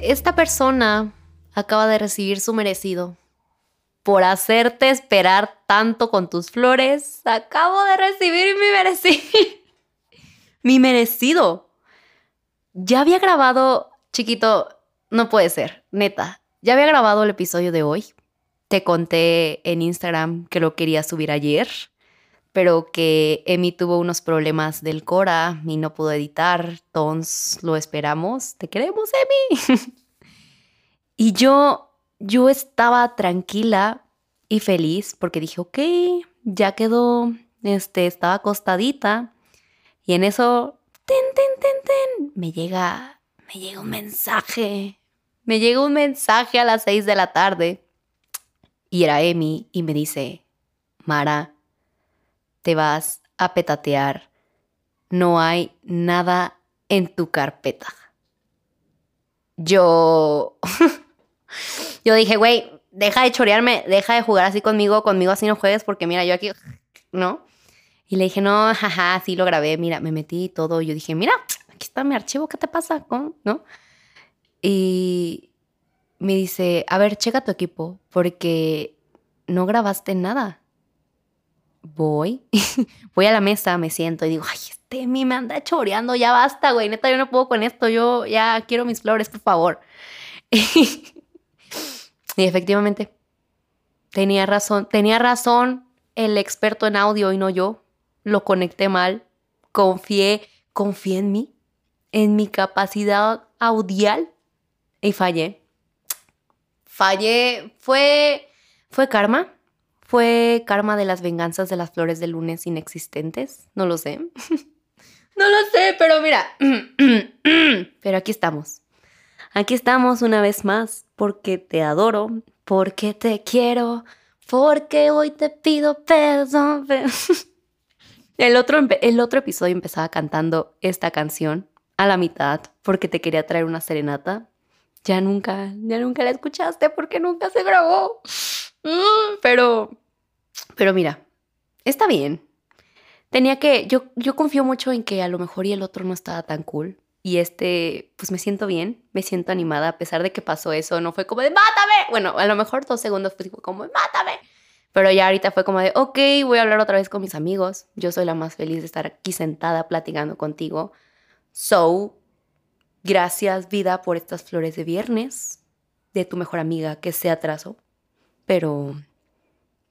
Esta persona acaba de recibir su merecido. Por hacerte esperar tanto con tus flores, acabo de recibir mi merecido. mi merecido. Ya había grabado, chiquito, no puede ser, neta. Ya había grabado el episodio de hoy. Te conté en Instagram que lo quería subir ayer, pero que Emi tuvo unos problemas del Cora y no pudo editar. Entonces lo esperamos. Te queremos, Emi. y yo, yo estaba tranquila y feliz porque dije, ok, ya quedó, este, estaba acostadita. Y en eso, ten, ten, ten, ten, me llega, me llega un mensaje me llega un mensaje a las 6 de la tarde y era Emi y me dice, Mara, te vas a petatear. No hay nada en tu carpeta. Yo... yo dije, güey, deja de chorearme, deja de jugar así conmigo, conmigo así no juegues porque mira, yo aquí, ¿no? Y le dije, no, jaja, sí lo grabé, mira, me metí y todo. Yo dije, mira, aquí está mi archivo, ¿qué te pasa? ¿No? Y me dice, a ver, checa tu equipo, porque no grabaste nada. Voy, voy a la mesa, me siento y digo, ay, este mi me anda choreando, ya basta, güey, neta, yo no puedo con esto, yo ya quiero mis flores, por favor. y efectivamente, tenía razón, tenía razón el experto en audio y no yo. Lo conecté mal, confié, confié en mí, en mi capacidad audial y fallé. Fallé, fue, fue karma. Fue karma de las venganzas de las flores de lunes inexistentes. No lo sé. no lo sé, pero mira. pero aquí estamos. Aquí estamos una vez más porque te adoro, porque te quiero, porque hoy te pido perdón. El otro, el otro episodio empezaba cantando esta canción a la mitad porque te quería traer una serenata ya nunca, ya nunca la escuchaste porque nunca se grabó. Mm, pero, pero mira, está bien. Tenía que, yo, yo confío mucho en que a lo mejor y el otro no estaba tan cool. Y este, pues me siento bien, me siento animada, a pesar de que pasó eso, no fue como de mátame. Bueno, a lo mejor dos segundos fue como de mátame. Pero ya ahorita fue como de, ok, voy a hablar otra vez con mis amigos. Yo soy la más feliz de estar aquí sentada platicando contigo. So, Gracias, vida, por estas flores de viernes de tu mejor amiga que se atrasó. Pero,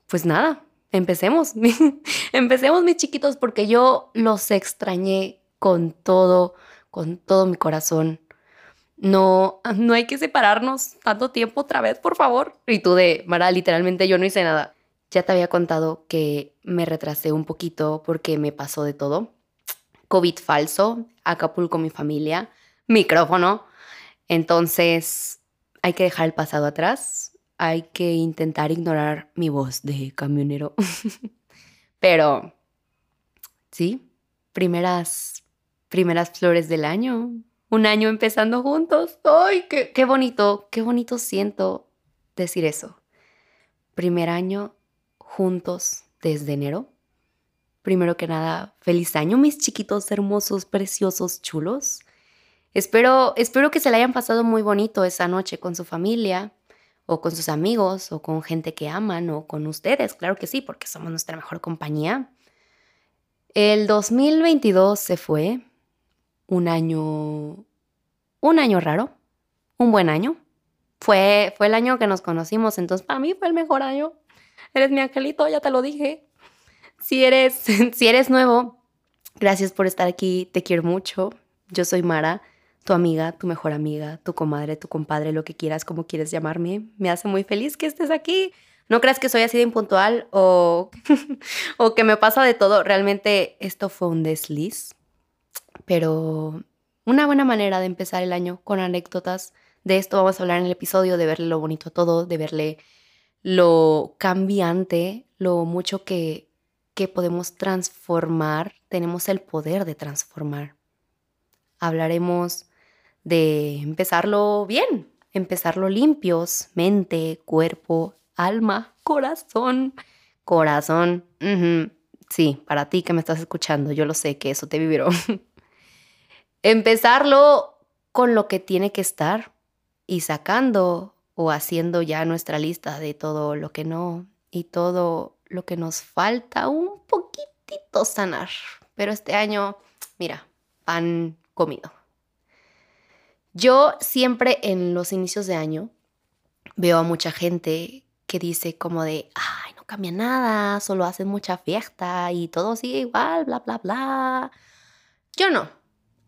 pues nada, empecemos. empecemos, mis chiquitos, porque yo los extrañé con todo, con todo mi corazón. No, no hay que separarnos tanto tiempo otra vez, por favor. Y tú de, Mara, literalmente yo no hice nada. Ya te había contado que me retrasé un poquito porque me pasó de todo. COVID falso, Acapulco mi familia, micrófono. Entonces, hay que dejar el pasado atrás, hay que intentar ignorar mi voz de camionero. Pero, sí, primeras, primeras flores del año, un año empezando juntos. ¡Ay, qué, qué bonito, qué bonito siento decir eso! Primer año juntos desde enero. Primero que nada, feliz año, mis chiquitos hermosos, preciosos, chulos. Espero, espero que se le hayan pasado muy bonito esa noche con su familia o con sus amigos o con gente que aman o con ustedes, claro que sí, porque somos nuestra mejor compañía. El 2022 se fue, un año, un año raro, un buen año. Fue, fue el año que nos conocimos, entonces para mí fue el mejor año. Eres mi angelito, ya te lo dije. Si eres, si eres nuevo, gracias por estar aquí, te quiero mucho. Yo soy Mara tu amiga, tu mejor amiga, tu comadre, tu compadre, lo que quieras, como quieres llamarme. Me hace muy feliz que estés aquí. No creas que soy así de impuntual o, o que me pasa de todo. Realmente esto fue un desliz, pero una buena manera de empezar el año con anécdotas. De esto vamos a hablar en el episodio, de verle lo bonito a todo, de verle lo cambiante, lo mucho que, que podemos transformar. Tenemos el poder de transformar. Hablaremos de empezarlo bien, empezarlo limpios, mente, cuerpo, alma, corazón, corazón. Sí, para ti que me estás escuchando, yo lo sé que eso te vivió. empezarlo con lo que tiene que estar y sacando o haciendo ya nuestra lista de todo lo que no y todo lo que nos falta un poquitito sanar. Pero este año, mira, pan comido. Yo siempre en los inicios de año veo a mucha gente que dice como de, ay, no cambia nada, solo hacen mucha fiesta y todo sigue igual, bla, bla, bla. Yo no.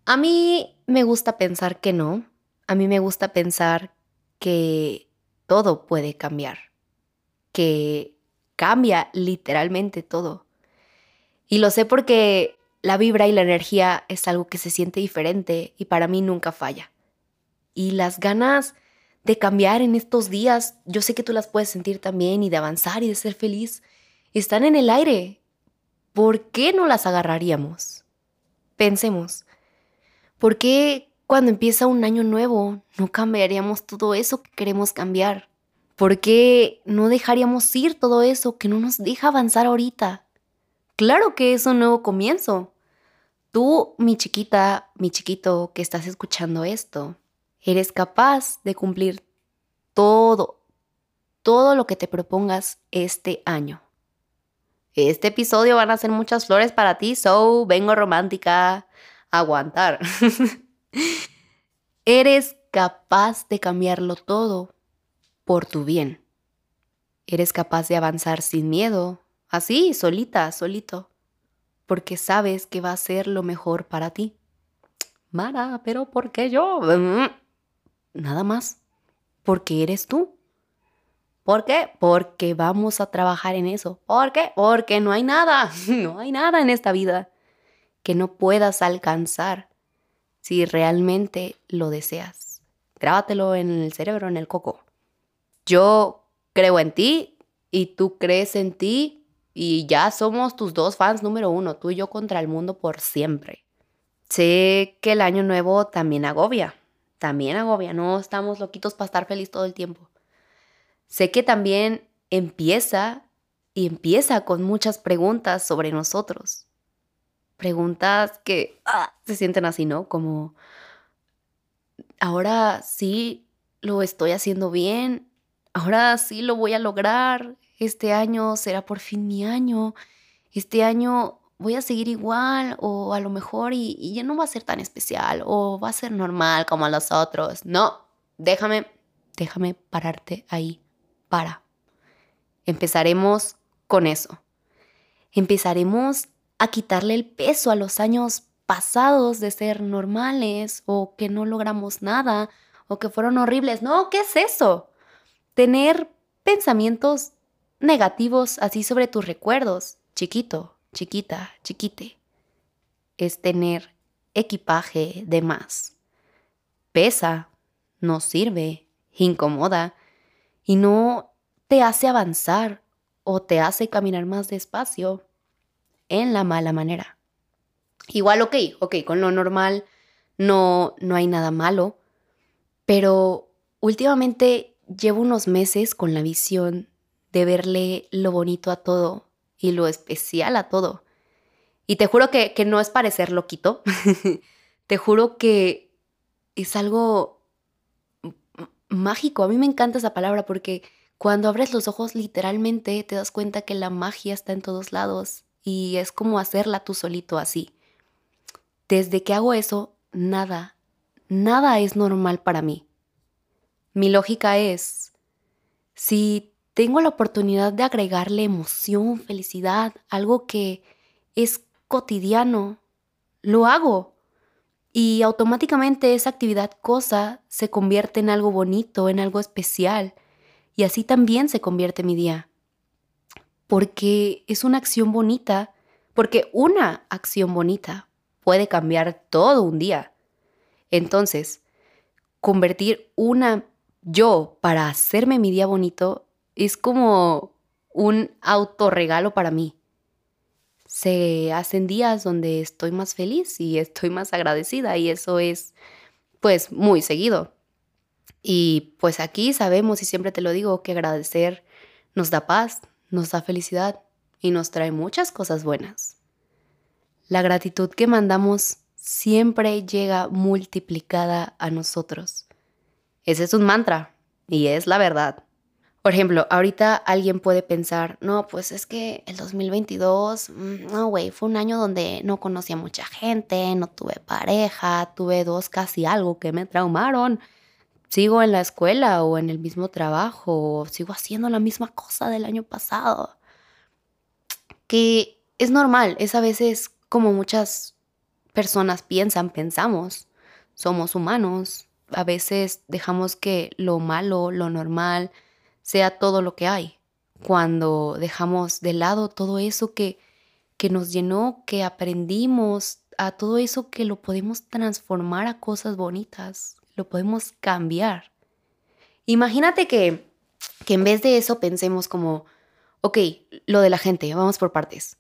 A mí me gusta pensar que no. A mí me gusta pensar que todo puede cambiar. Que cambia literalmente todo. Y lo sé porque la vibra y la energía es algo que se siente diferente y para mí nunca falla. Y las ganas de cambiar en estos días, yo sé que tú las puedes sentir también y de avanzar y de ser feliz, están en el aire. ¿Por qué no las agarraríamos? Pensemos, ¿por qué cuando empieza un año nuevo no cambiaríamos todo eso que queremos cambiar? ¿Por qué no dejaríamos ir todo eso que no nos deja avanzar ahorita? Claro que es un nuevo comienzo. Tú, mi chiquita, mi chiquito que estás escuchando esto, eres capaz de cumplir todo, todo lo que te propongas este año. Este episodio van a ser muchas flores para ti, so vengo romántica, aguantar. eres capaz de cambiarlo todo por tu bien. Eres capaz de avanzar sin miedo, así, solita, solito, porque sabes que va a ser lo mejor para ti. Mara, pero ¿por qué yo? Nada más. Porque eres tú. ¿Por qué? Porque vamos a trabajar en eso. ¿Por qué? Porque no hay nada, no hay nada en esta vida que no puedas alcanzar si realmente lo deseas. Grábatelo en el cerebro, en el coco. Yo creo en ti y tú crees en ti y ya somos tus dos fans número uno, tú y yo contra el mundo por siempre. Sé que el año nuevo también agobia, también agobia, no estamos loquitos para estar feliz todo el tiempo. Sé que también empieza y empieza con muchas preguntas sobre nosotros. Preguntas que ah, se sienten así, ¿no? Como, ahora sí lo estoy haciendo bien, ahora sí lo voy a lograr, este año será por fin mi año, este año voy a seguir igual o a lo mejor y, ya no va a ser tan especial o va a ser normal como a los otros. No, déjame, déjame pararte ahí. Para. Empezaremos con eso. Empezaremos a quitarle el peso a los años pasados de ser normales o que no logramos nada o que fueron horribles. No, ¿qué es eso? Tener pensamientos negativos así sobre tus recuerdos, chiquito, chiquita, chiquite, es tener equipaje de más. Pesa, no sirve, incomoda y no te hace avanzar o te hace caminar más despacio en la mala manera. Igual, ok, ok, con lo normal no, no hay nada malo, pero últimamente llevo unos meses con la visión de verle lo bonito a todo y lo especial a todo. Y te juro que, no es parecer loquito, te juro que es algo mágico. A mí me encanta esa palabra porque cuando abres los ojos literalmente te das cuenta que la magia está en todos lados y es como hacerla tú solito así. Desde que hago eso, nada, nada es normal para mí. Mi lógica es, si tengo la oportunidad de agregarle emoción, felicidad, algo que es cotidiano, lo hago. Y automáticamente esa actividad cosa se convierte en algo bonito, en algo especial. Y así también se convierte mi día. Porque es una acción bonita, porque una acción bonita puede cambiar todo un día. Entonces, convertir una yo para hacerme mi día bonito es como un autorregalo para mí. Se hacen días donde estoy más feliz y estoy más agradecida y eso es pues muy seguido. Y pues aquí sabemos y siempre te lo digo que agradecer nos da paz, nos da felicidad y nos trae muchas cosas buenas. La gratitud que mandamos siempre llega multiplicada a nosotros. Ese es un mantra y es la verdad. Por ejemplo, ahorita alguien puede pensar, no, pues es que el 2022, mm, no, güey, fue un año donde no conocí a mucha gente, no tuve pareja, tuve dos casi algo que me traumaron. Sigo en la escuela o en el mismo trabajo, o sigo haciendo la misma cosa del año pasado. Que es normal, es a veces como muchas personas piensan, pensamos. Somos humanos, a veces dejamos que lo malo, lo normal, sea todo lo que hay. Cuando dejamos de lado todo eso que, que nos llenó, que aprendimos, a todo eso que lo podemos transformar a cosas bonitas, lo podemos cambiar. Imagínate que, que en vez de eso pensemos como, ok, lo de la gente, vamos por partes.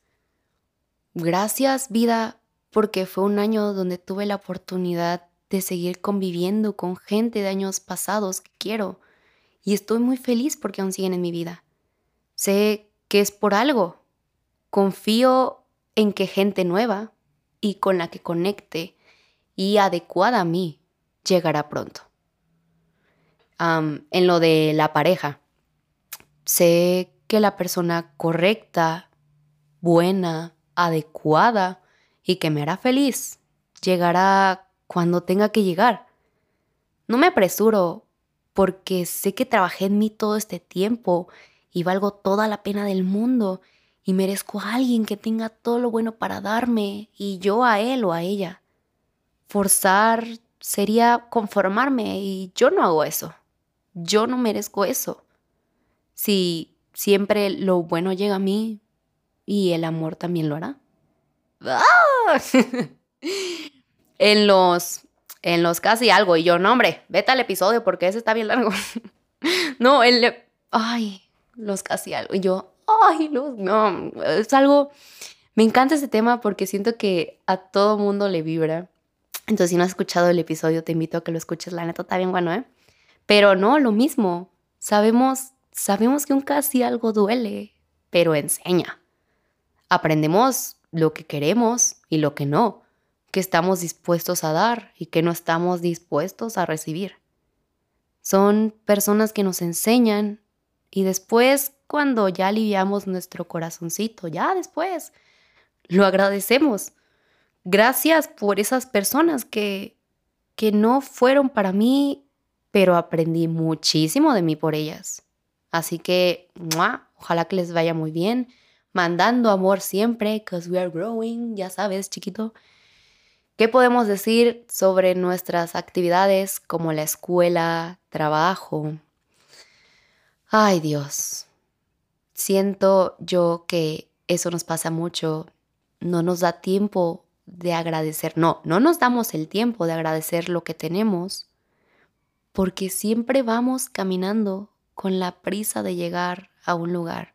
Gracias vida, porque fue un año donde tuve la oportunidad de seguir conviviendo con gente de años pasados que quiero y estoy muy feliz porque aún siguen en mi vida. Sé que es por algo. Confío en que gente nueva y con la que conecte y adecuada a mí llegará pronto. en lo de la pareja, sé que la persona correcta, buena, adecuada y que me hará feliz llegará cuando tenga que llegar. No me apresuro porque sé que trabajé en mí todo este tiempo y valgo toda la pena del mundo y merezco a alguien que tenga todo lo bueno para darme y yo a él o a ella. Forzar sería conformarme y yo no hago eso. Yo no merezco eso. Si siempre lo bueno llega a mí y el amor también lo hará. ¡Ah! en los en los casi algo. Y yo, no, hombre, vete al episodio porque ese está bien largo. no, el. Ay, los casi algo. Y yo, ay, los. No, es algo. Me encanta ese tema porque siento que a todo mundo le vibra. Entonces, si no has escuchado el episodio, te invito a que lo escuches. La neta está bien bueno, ¿eh? Pero no, lo mismo. Sabemos, sabemos que un casi algo duele, pero enseña. Aprendemos lo que queremos y lo que no que estamos dispuestos a dar y que no estamos dispuestos a recibir. Son personas que nos enseñan y después, cuando ya aliviamos nuestro corazoncito, ya después, lo agradecemos. Gracias por esas personas que, que no fueron para mí, pero aprendí muchísimo de mí por ellas. Así que, ojalá que les vaya muy bien. Mandando amor siempre, because we are growing, ya sabes, chiquito. ¿Qué podemos decir sobre nuestras actividades como la escuela, trabajo? Ay Dios, siento yo que eso nos pasa mucho. No nos da tiempo de agradecer. No, no nos damos el tiempo de agradecer lo que tenemos porque siempre vamos caminando con la prisa de llegar a un lugar.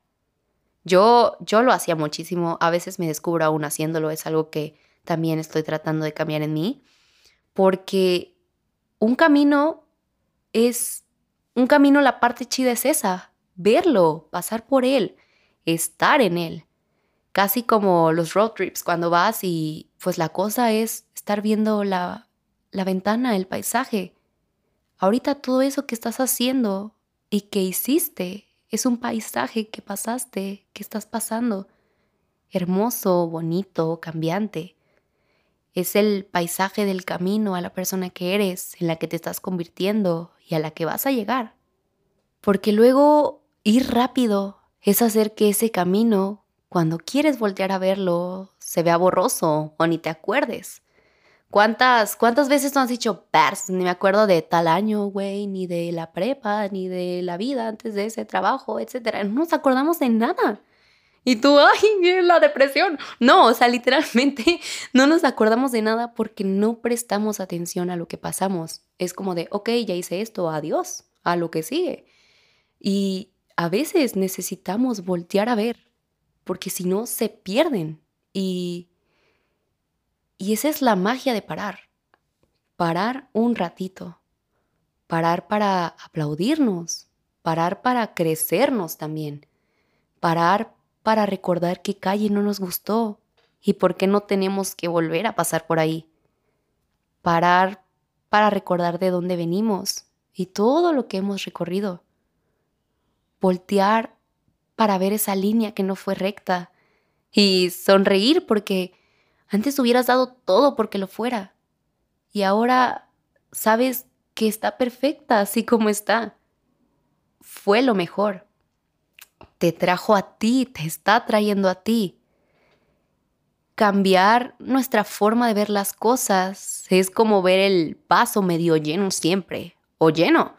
Yo, yo lo hacía muchísimo, a veces me descubro aún haciéndolo, es algo que también estoy tratando de cambiar en mí, porque un camino es, un camino la parte chida es esa, verlo, pasar por él, estar en él. Casi como los road trips, cuando vas y pues la cosa es estar viendo la, la ventana, el paisaje. Ahorita todo eso que estás haciendo y que hiciste es un paisaje que pasaste, que estás pasando. Hermoso, bonito, cambiante es el paisaje del camino a la persona que eres, en la que te estás convirtiendo y a la que vas a llegar. Porque luego ir rápido es hacer que ese camino, cuando quieres voltear a verlo, se vea borroso o ni te acuerdes. ¿Cuántas, cuántas veces no has dicho, Pers, ni me acuerdo de tal año, güey, ni de la prepa, ni de la vida antes de ese trabajo, etcétera? No nos acordamos de nada. Y tú, ay, la depresión. No, o sea, literalmente no nos acordamos de nada porque no prestamos atención a lo que pasamos. Es como de, ok, ya hice esto, adiós, a lo que sigue. Y a veces necesitamos voltear a ver, porque si no, se pierden. Y, y esa es la magia de parar. Parar un ratito. Parar para aplaudirnos. Parar para crecernos también. Parar para recordar qué calle no nos gustó y por qué no tenemos que volver a pasar por ahí. Parar para recordar de dónde venimos, y todo lo que hemos recorrido. Voltear para ver esa línea que no fue recta y sonreír porque antes hubieras dado todo porque lo fuera y ahora sabes que está perfecta así como está. Fue lo mejor. Te trajo a ti, te está trayendo a ti. Cambiar nuestra forma de ver las cosas es como ver el vaso medio lleno siempre, o lleno.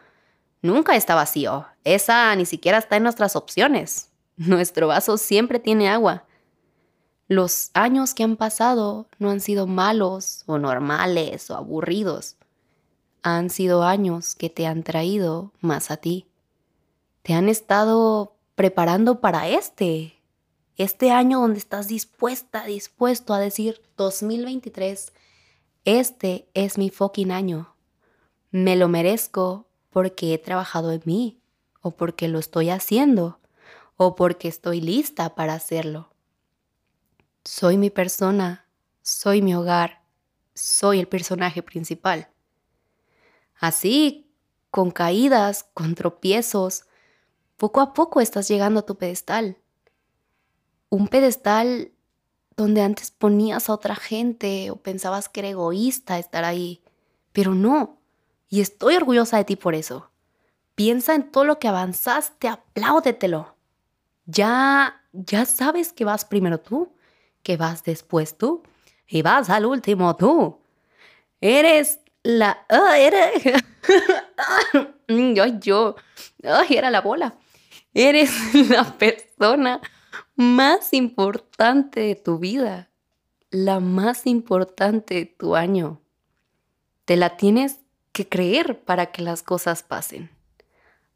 Nunca está vacío. Esa ni siquiera está en nuestras opciones. Nuestro vaso siempre tiene agua. Los años que han pasado no han sido malos o normales o aburridos. Han sido años que te han traído más a ti. Te han estado preparando para este. Este año donde estás dispuesta, dispuesto a decir 2023, este es mi fucking año. Me lo merezco porque he trabajado en mí o porque lo estoy haciendo o porque estoy lista para hacerlo. Soy mi persona, soy mi hogar, soy el personaje principal. Así, con caídas, con tropiezos, poco a poco estás llegando a tu pedestal. Un pedestal donde antes ponías a otra gente o pensabas que era egoísta estar ahí, pero no. Y estoy orgullosa de ti por eso. Piensa en todo lo que avanzaste, apláudetelo ya, ya sabes que vas primero tú, que vas después tú y vas al último tú. Eres la... Ah, eres... ay, yo... Ay, era la bola. Eres la persona más importante de tu vida, la más importante de tu año. Te la tienes que creer para que las cosas pasen.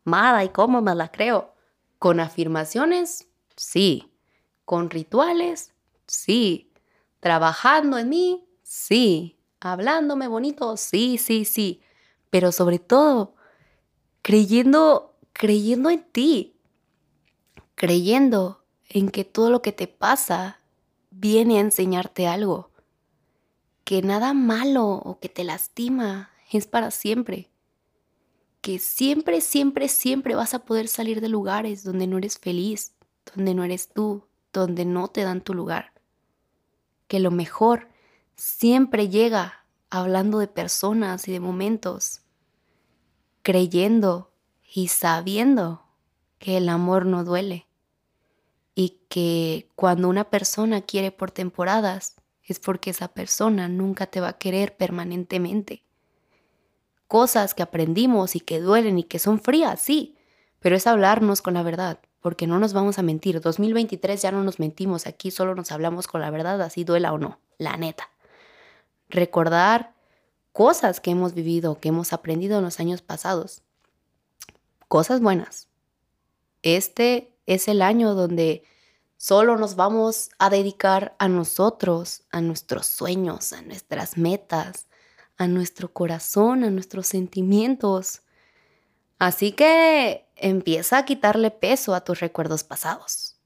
Mada, ¿y cómo me la creo? ¿Con afirmaciones? Sí. ¿Con rituales? Sí. ¿Trabajando en mí? Sí. ¿Hablándome bonito? Sí, sí, sí. Pero sobre todo, creyendo, creyendo en ti. Creyendo en que todo lo que te pasa viene a enseñarte algo. Que nada malo o que te lastima es para siempre que siempre, siempre, siempre vas a poder salir de lugares donde no eres feliz, donde no eres tú, donde no te dan tu lugar. Que lo mejor siempre llega hablando de personas y de momentos, creyendo y sabiendo que el amor no duele y que cuando una persona quiere por temporadas es porque esa persona nunca te va a querer permanentemente cosas que aprendimos y que duelen y que son frías, sí, pero es hablarnos con la verdad, porque no nos vamos a mentir. 2023 ya no nos mentimos, aquí solo nos hablamos con la verdad, así duela o no, la neta. Recordar cosas que hemos vivido, que hemos aprendido en los años pasados. Cosas buenas. Este es el año donde solo nos vamos a dedicar a nosotros, a nuestros sueños, a nuestras metas, a nuestro corazón, a nuestros sentimientos. Así que empieza a quitarle peso a tus recuerdos pasados.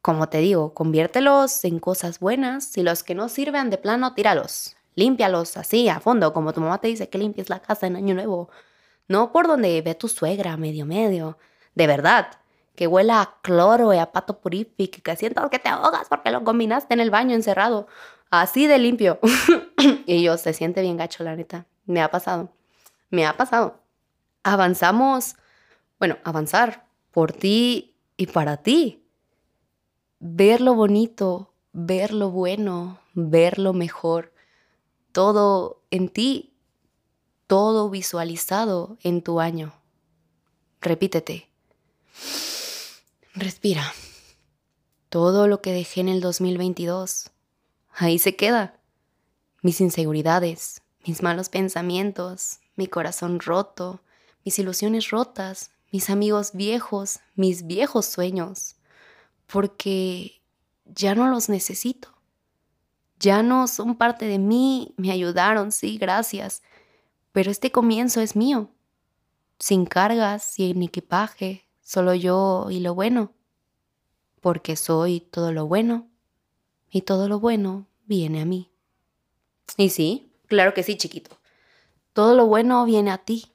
Como te digo, conviértelos en cosas buenas y los que no sirven de plano, tíralos. Límpialos así, a fondo, como tu mamá te dice que limpies la casa en Año Nuevo. No por donde ve tu suegra, medio medio. De verdad, que huela a cloro y a pato purific, que sientas que te ahogas porque lo combinaste en el baño encerrado. Así de limpio. y yo, se siente bien gacho, la neta. Me ha pasado. Me ha pasado. Avanzamos, bueno, avanzar por ti y para ti. Ver lo bonito, ver lo bueno, ver lo mejor. Todo en ti, todo visualizado en tu año. Repítete. Respira. Todo lo que dejé en el 2022 ahí se queda. Mis inseguridades, mis malos pensamientos, mi corazón roto, mis ilusiones rotas, mis amigos viejos, mis viejos sueños, porque ya no los necesito. Ya no son parte de mí, me ayudaron, sí, gracias, pero este comienzo es mío, sin cargas, sin equipaje, solo yo y lo bueno, porque soy todo lo bueno y todo lo bueno viene a mí. Y sí, claro que sí, chiquito. Todo lo bueno viene a ti.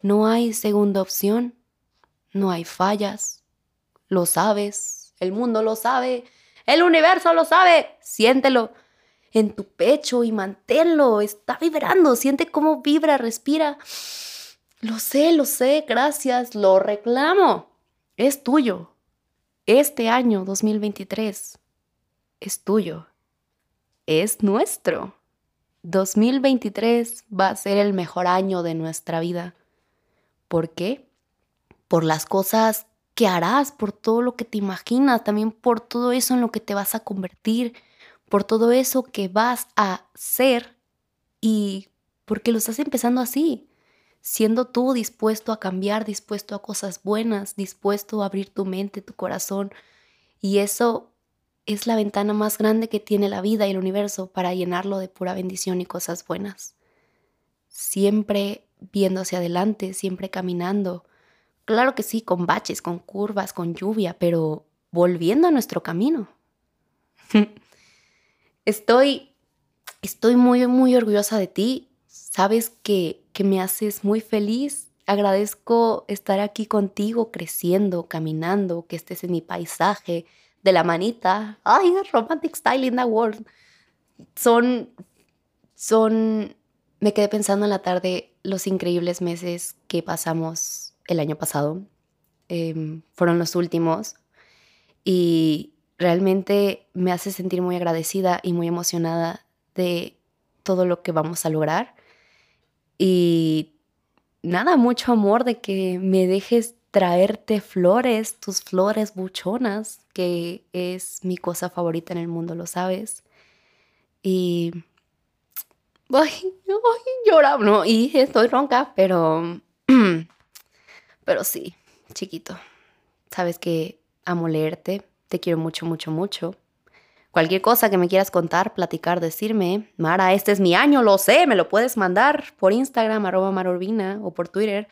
No hay segunda opción, no hay fallas, lo sabes, el mundo lo sabe, el universo lo sabe, siéntelo en tu pecho y manténlo, está vibrando, siente cómo vibra, respira. Lo sé, lo sé, gracias, lo reclamo. Es tuyo. Este año 2023 es tuyo. Es nuestro. 2023 va a ser el mejor año de nuestra vida. ¿Por qué? Por las cosas que harás, por todo lo que te imaginas, también por todo eso en lo que te vas a convertir, por todo eso que vas a ser y porque lo estás empezando así, siendo tú dispuesto a cambiar, dispuesto a cosas buenas, dispuesto a abrir tu mente, tu corazón. Y eso es la ventana más grande que tiene la vida y el universo para llenarlo de pura bendición y cosas buenas. Siempre viendo hacia adelante, siempre caminando. Claro que sí, con baches, con curvas, con lluvia, pero volviendo a nuestro camino. estoy, estoy muy, muy orgullosa de ti. Sabes que, que me haces muy feliz. Agradezco estar aquí contigo, creciendo, caminando, que estés en mi paisaje, de la manita. Ay, romantic style in the world. Son, son, me quedé pensando en la tarde los increíbles meses que pasamos el año pasado. Em, fueron los últimos y realmente me hace sentir muy agradecida y muy emocionada de todo lo que vamos a lograr. Y nada, mucho amor de que me dejes traerte flores, tus flores buchonas, que es mi cosa favorita en el mundo, lo sabes. Y ay, ay, no, y estoy ronca, pero, pero sí, chiquito, sabes que amo leerte, te quiero mucho, mucho, mucho. Cualquier cosa que me quieras contar, platicar, decirme, Mara, este es mi año, lo sé, me lo puedes mandar por Instagram, arroba marurbina, o por Twitter,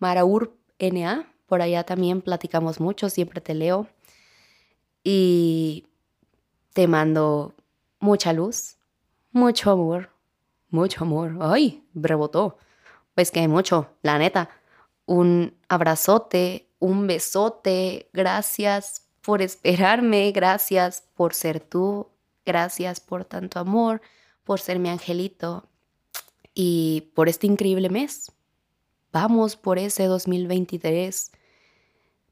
maraurna. Por allá también platicamos mucho, siempre te leo. Y te mando mucha luz, mucho amor, mucho amor. Ay, rebotó. Pues que hay mucho, la neta. Un abrazote, un besote. Gracias por esperarme, gracias por ser tú, gracias por tanto amor, por ser mi angelito y por este increíble mes. Vamos por ese 2023,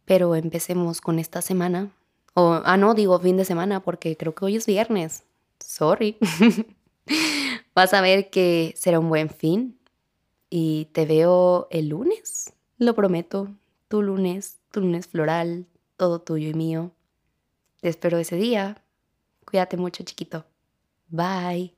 pero empecemos con esta semana. O, ah, no, digo fin de semana porque creo que hoy es viernes. Sorry. Vas a ver que será un buen fin y te veo el lunes, lo prometo. Tu lunes, tu lunes floral, todo tuyo y mío. Te espero ese día. Cuídate mucho, chiquito. Bye.